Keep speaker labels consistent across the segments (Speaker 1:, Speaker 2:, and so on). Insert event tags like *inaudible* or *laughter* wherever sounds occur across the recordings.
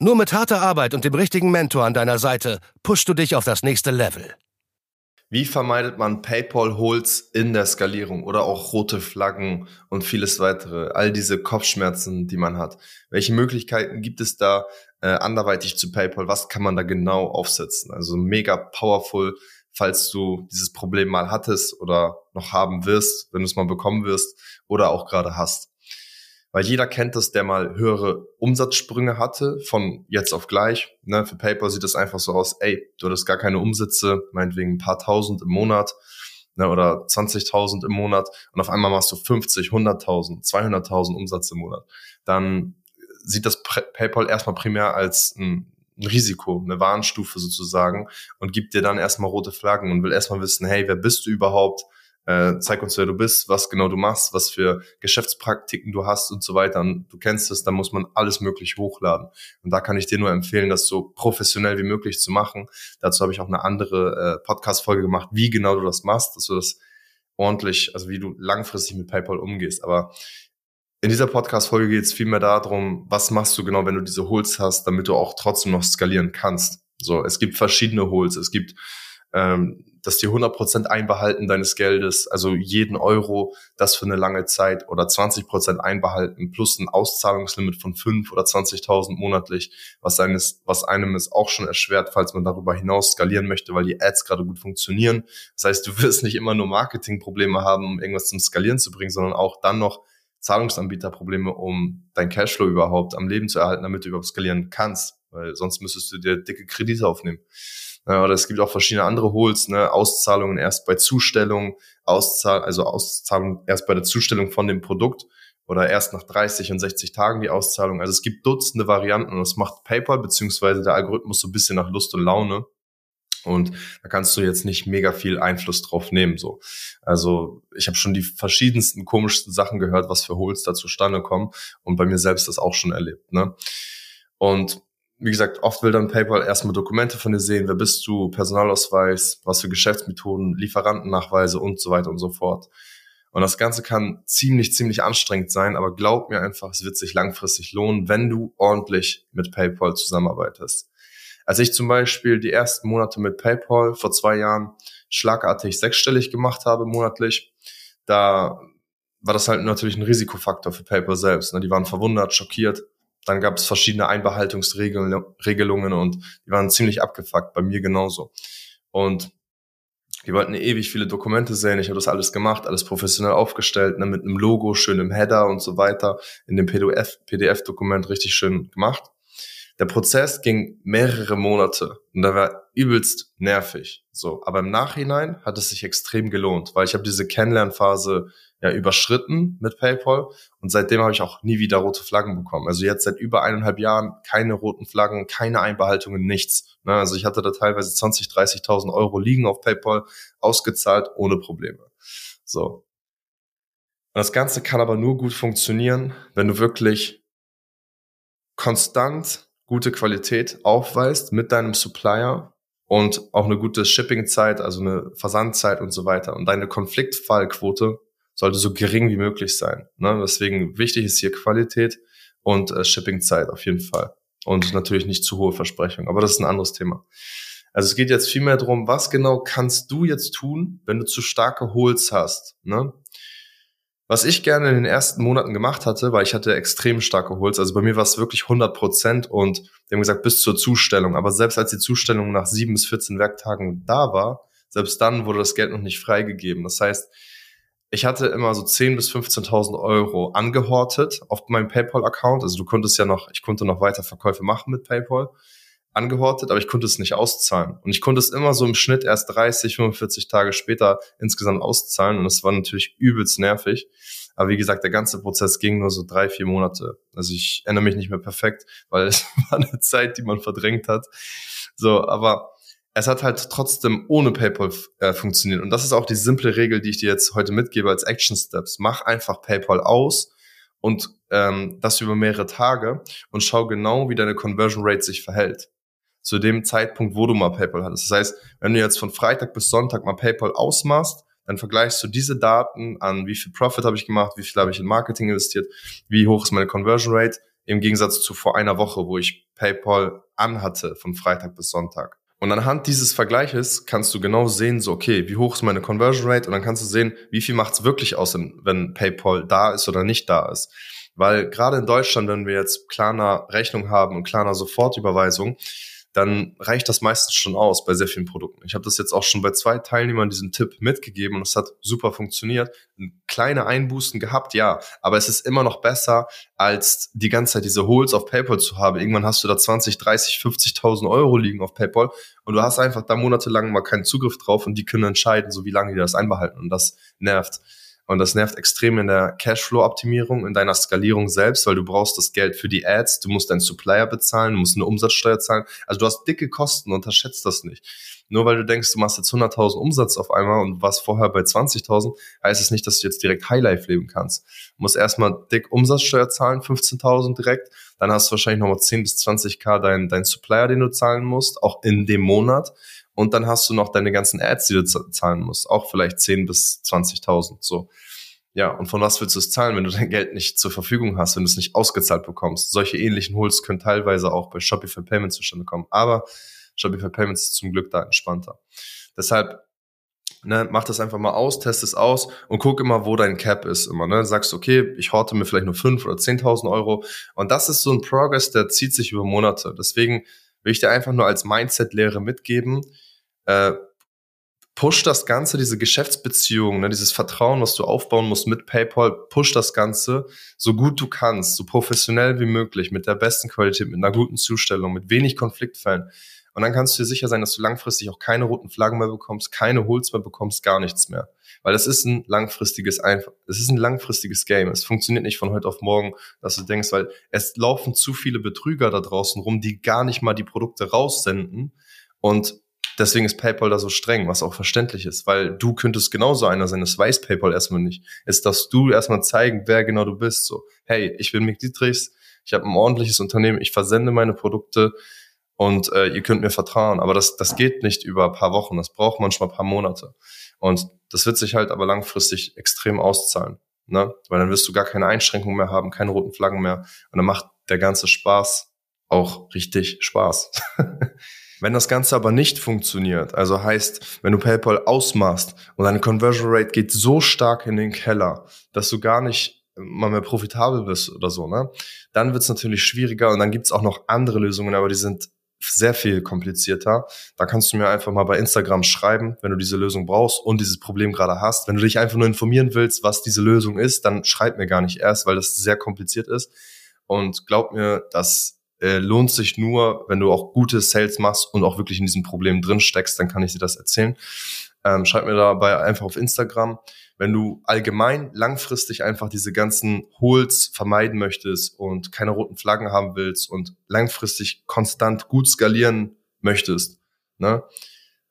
Speaker 1: Nur mit harter Arbeit und dem richtigen Mentor an deiner Seite pushst du dich auf das nächste Level.
Speaker 2: Wie vermeidet man PayPal-Holes in der Skalierung oder auch rote Flaggen und vieles weitere? All diese Kopfschmerzen, die man hat. Welche Möglichkeiten gibt es da äh, anderweitig zu PayPal? Was kann man da genau aufsetzen? Also mega powerful, falls du dieses Problem mal hattest oder noch haben wirst, wenn du es mal bekommen wirst oder auch gerade hast. Weil jeder kennt das, der mal höhere Umsatzsprünge hatte, von jetzt auf gleich. Ne? Für PayPal sieht das einfach so aus, ey, du hattest gar keine Umsätze, meinetwegen ein paar tausend im Monat ne, oder 20.000 im Monat und auf einmal machst du 50, 100.000, 200.000 Umsatz im Monat. Dann sieht das PayPal erstmal primär als ein, ein Risiko, eine Warnstufe sozusagen und gibt dir dann erstmal rote Flaggen und will erstmal wissen, hey, wer bist du überhaupt? Äh, zeig uns, wer du bist, was genau du machst, was für Geschäftspraktiken du hast und so weiter. Und du kennst es, da muss man alles möglich hochladen. Und da kann ich dir nur empfehlen, das so professionell wie möglich zu machen. Dazu habe ich auch eine andere äh, Podcast-Folge gemacht, wie genau du das machst, dass du das ordentlich, also wie du langfristig mit PayPal umgehst. Aber in dieser Podcast-Folge geht es vielmehr darum, was machst du genau, wenn du diese Holes hast, damit du auch trotzdem noch skalieren kannst. So, es gibt verschiedene Holes. Es gibt ähm, dass die 100% Einbehalten deines Geldes, also jeden Euro, das für eine lange Zeit oder 20% einbehalten plus ein Auszahlungslimit von 5 oder 20.000 monatlich, was, eines, was einem es auch schon erschwert, falls man darüber hinaus skalieren möchte, weil die Ads gerade gut funktionieren. Das heißt, du *laughs* wirst nicht immer nur Marketingprobleme haben, um irgendwas zum Skalieren zu bringen, sondern auch dann noch Zahlungsanbieterprobleme, um dein Cashflow überhaupt am Leben zu erhalten, damit du überhaupt skalieren kannst, weil sonst müsstest du dir dicke Kredite aufnehmen. Oder es gibt auch verschiedene andere Holes, ne? Auszahlungen erst bei Zustellung, Auszahl, also Auszahlung erst bei der Zustellung von dem Produkt oder erst nach 30 und 60 Tagen die Auszahlung. Also es gibt Dutzende Varianten und das macht PayPal beziehungsweise der Algorithmus so ein bisschen nach Lust und Laune. Und da kannst du jetzt nicht mega viel Einfluss drauf nehmen. So, also ich habe schon die verschiedensten komischsten Sachen gehört, was für Holes da zustande kommen und bei mir selbst das auch schon erlebt. Ne? Und wie gesagt, oft will dann PayPal erstmal Dokumente von dir sehen, wer bist du, Personalausweis, was für Geschäftsmethoden, Lieferantennachweise und so weiter und so fort. Und das Ganze kann ziemlich, ziemlich anstrengend sein, aber glaub mir einfach, es wird sich langfristig lohnen, wenn du ordentlich mit PayPal zusammenarbeitest. Als ich zum Beispiel die ersten Monate mit PayPal vor zwei Jahren schlagartig sechsstellig gemacht habe monatlich, da war das halt natürlich ein Risikofaktor für PayPal selbst. Ne? Die waren verwundert, schockiert, dann gab es verschiedene Einbehaltungsregelungen und die waren ziemlich abgefuckt, bei mir genauso. Und die wollten ewig viele Dokumente sehen. Ich habe das alles gemacht, alles professionell aufgestellt, ne, mit einem Logo, schön im Header und so weiter, in dem PDF-Dokument richtig schön gemacht. Der Prozess ging mehrere Monate und da war übelst nervig. So, aber im Nachhinein hat es sich extrem gelohnt, weil ich habe diese Kennenlernphase ja überschritten mit PayPal und seitdem habe ich auch nie wieder rote Flaggen bekommen. Also jetzt seit über eineinhalb Jahren keine roten Flaggen, keine Einbehaltungen, nichts. Ne, also ich hatte da teilweise 20, 30.000 Euro liegen auf PayPal, ausgezahlt ohne Probleme. So. Und das Ganze kann aber nur gut funktionieren, wenn du wirklich konstant gute Qualität aufweist mit deinem Supplier und auch eine gute Shippingzeit, also eine Versandzeit und so weiter. Und deine Konfliktfallquote sollte so gering wie möglich sein. Ne? Deswegen wichtig ist hier Qualität und äh, Shippingzeit auf jeden Fall. Und natürlich nicht zu hohe Versprechungen. Aber das ist ein anderes Thema. Also es geht jetzt vielmehr darum, was genau kannst du jetzt tun, wenn du zu starke Holes hast. Ne? Was ich gerne in den ersten Monaten gemacht hatte, weil ich hatte extrem starke Holz. Also bei mir war es wirklich 100 Prozent und die haben gesagt, bis zur Zustellung. Aber selbst als die Zustellung nach sieben bis 14 Werktagen da war, selbst dann wurde das Geld noch nicht freigegeben. Das heißt, ich hatte immer so 10.000 bis 15.000 Euro angehortet auf meinem PayPal-Account. Also du konntest ja noch, ich konnte noch weiter Verkäufe machen mit PayPal angehortet, aber ich konnte es nicht auszahlen. Und ich konnte es immer so im Schnitt erst 30, 45 Tage später insgesamt auszahlen. Und das war natürlich übelst nervig. Aber wie gesagt, der ganze Prozess ging nur so drei, vier Monate. Also ich erinnere mich nicht mehr perfekt, weil *laughs* es war eine Zeit, die man verdrängt hat. So, aber es hat halt trotzdem ohne PayPal äh, funktioniert. Und das ist auch die simple Regel, die ich dir jetzt heute mitgebe als Action Steps. Mach einfach PayPal aus und ähm, das über mehrere Tage und schau genau, wie deine Conversion Rate sich verhält. Zu dem Zeitpunkt, wo du mal PayPal hattest. Das heißt, wenn du jetzt von Freitag bis Sonntag mal PayPal ausmachst, dann vergleichst du diese Daten an, wie viel Profit habe ich gemacht, wie viel habe ich in Marketing investiert, wie hoch ist meine Conversion Rate, im Gegensatz zu vor einer Woche, wo ich PayPal anhatte, von Freitag bis Sonntag. Und anhand dieses Vergleiches kannst du genau sehen, so, okay, wie hoch ist meine Conversion Rate? Und dann kannst du sehen, wie viel macht es wirklich aus, wenn PayPal da ist oder nicht da ist. Weil gerade in Deutschland, wenn wir jetzt Klarna Rechnung haben und Klarna Sofortüberweisung, dann reicht das meistens schon aus bei sehr vielen Produkten. Ich habe das jetzt auch schon bei zwei Teilnehmern diesen Tipp mitgegeben und es hat super funktioniert. Kleine Einbußen gehabt, ja, aber es ist immer noch besser, als die ganze Zeit diese Holes auf PayPal zu haben. Irgendwann hast du da 20, 30, 50.000 Euro liegen auf PayPal und du hast einfach da monatelang mal keinen Zugriff drauf und die können entscheiden, so wie lange die das einbehalten und das nervt. Und das nervt extrem in der Cashflow-Optimierung, in deiner Skalierung selbst, weil du brauchst das Geld für die Ads, du musst deinen Supplier bezahlen, du musst eine Umsatzsteuer zahlen. Also du hast dicke Kosten, unterschätzt das nicht. Nur weil du denkst, du machst jetzt 100.000 Umsatz auf einmal und warst vorher bei 20.000, heißt es nicht, dass du jetzt direkt Highlife leben kannst. Du musst erstmal dick Umsatzsteuer zahlen, 15.000 direkt. Dann hast du wahrscheinlich nochmal 10 bis 20k dein, dein Supplier, den du zahlen musst, auch in dem Monat. Und dann hast du noch deine ganzen Ads, die du zahlen musst, auch vielleicht 10 bis 20.000. So. Ja, und von was willst du es zahlen, wenn du dein Geld nicht zur Verfügung hast, wenn du es nicht ausgezahlt bekommst? Solche ähnlichen Holes können teilweise auch bei Shopify Payments zustande kommen. Aber Shopify Payments ist zum Glück da entspannter. Deshalb ne, mach das einfach mal aus, test es aus und guck immer, wo dein Cap ist. Immer, ne? Sagst, okay, ich horte mir vielleicht nur 5 oder 10.000 Euro. Und das ist so ein Progress, der zieht sich über Monate. Deswegen will ich dir einfach nur als Mindset-Lehre mitgeben, äh, push das Ganze, diese Geschäftsbeziehung, ne, dieses Vertrauen, was du aufbauen musst mit PayPal, push das Ganze so gut du kannst, so professionell wie möglich, mit der besten Qualität, mit einer guten Zustellung, mit wenig Konfliktfällen. Und dann kannst du dir sicher sein, dass du langfristig auch keine roten Flaggen mehr bekommst, keine Holz mehr bekommst, gar nichts mehr. Weil das ist ein langfristiges, es ist ein langfristiges Game. Es funktioniert nicht von heute auf morgen, dass du denkst, weil es laufen zu viele Betrüger da draußen rum, die gar nicht mal die Produkte raussenden und Deswegen ist PayPal da so streng, was auch verständlich ist, weil du könntest genauso einer sein, das weiß PayPal erstmal nicht. Ist, dass du erstmal zeigen, wer genau du bist. So, hey, ich bin Mick Dietrichs, ich habe ein ordentliches Unternehmen, ich versende meine Produkte und äh, ihr könnt mir vertrauen. Aber das, das geht nicht über ein paar Wochen, das braucht manchmal ein paar Monate. Und das wird sich halt aber langfristig extrem auszahlen. Ne? Weil dann wirst du gar keine Einschränkungen mehr haben, keine roten Flaggen mehr. Und dann macht der ganze Spaß auch richtig Spaß. *laughs* Wenn das Ganze aber nicht funktioniert, also heißt, wenn du PayPal ausmachst und deine Conversion Rate geht so stark in den Keller, dass du gar nicht mal mehr profitabel bist oder so, ne? Dann wird es natürlich schwieriger und dann gibt's auch noch andere Lösungen, aber die sind sehr viel komplizierter. Da kannst du mir einfach mal bei Instagram schreiben, wenn du diese Lösung brauchst und dieses Problem gerade hast. Wenn du dich einfach nur informieren willst, was diese Lösung ist, dann schreib mir gar nicht erst, weil das sehr kompliziert ist. Und glaub mir, dass äh, lohnt sich nur, wenn du auch gute Sales machst und auch wirklich in diesem Problem drin steckst, dann kann ich dir das erzählen. Ähm, schreib mir dabei einfach auf Instagram. Wenn du allgemein langfristig einfach diese ganzen Holes vermeiden möchtest und keine roten Flaggen haben willst und langfristig konstant gut skalieren möchtest, ne?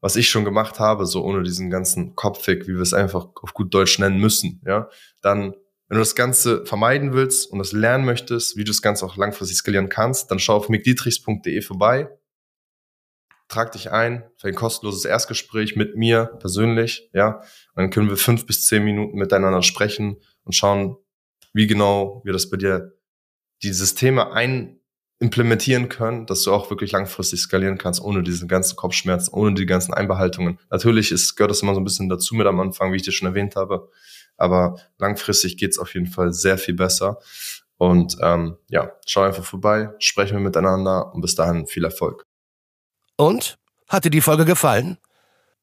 Speaker 2: was ich schon gemacht habe, so ohne diesen ganzen Kopfweg, wie wir es einfach auf gut Deutsch nennen müssen, ja, dann wenn du das Ganze vermeiden willst und das lernen möchtest, wie du das Ganze auch langfristig skalieren kannst, dann schau auf mickdietrichs.de vorbei, trag dich ein für ein kostenloses Erstgespräch mit mir persönlich, ja, dann können wir fünf bis zehn Minuten miteinander sprechen und schauen, wie genau wir das bei dir, die Systeme ein implementieren können, dass du auch wirklich langfristig skalieren kannst, ohne diesen ganzen Kopfschmerzen, ohne die ganzen Einbehaltungen. Natürlich ist, gehört das immer so ein bisschen dazu mit am Anfang, wie ich dir schon erwähnt habe. Aber langfristig geht's auf jeden Fall sehr viel besser. Und ähm, ja, schau einfach vorbei, sprechen wir miteinander und bis dahin viel Erfolg.
Speaker 1: Und? Hat dir die Folge gefallen?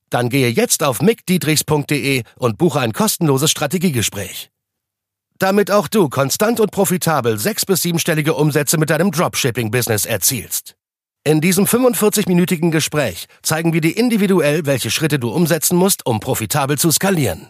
Speaker 1: Dann gehe jetzt auf mickdietrichs.de und buche ein kostenloses Strategiegespräch. Damit auch du konstant und profitabel sechs- bis siebenstellige Umsätze mit deinem Dropshipping-Business erzielst. In diesem 45-minütigen Gespräch zeigen wir dir individuell, welche Schritte du umsetzen musst, um profitabel zu skalieren.